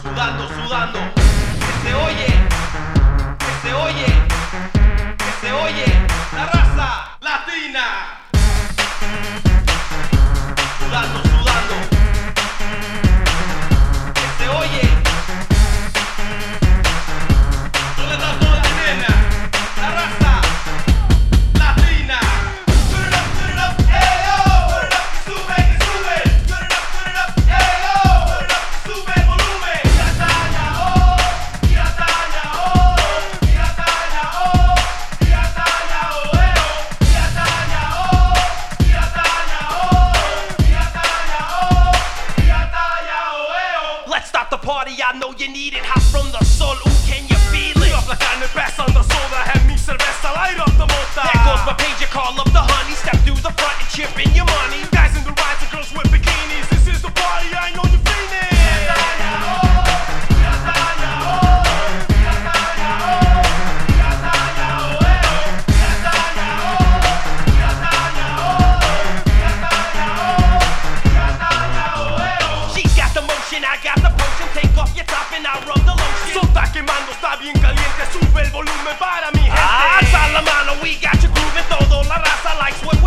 Sudando, sudando. at the party, I know you need it. Hot from the soul, ooh, can you feel it? Hablar carne pesa, anda soda, hem mi cerveza, quemando, está bien caliente. Sube el volumen para mi gente. Alza la mano, we got you grooving. Todo la raza likes what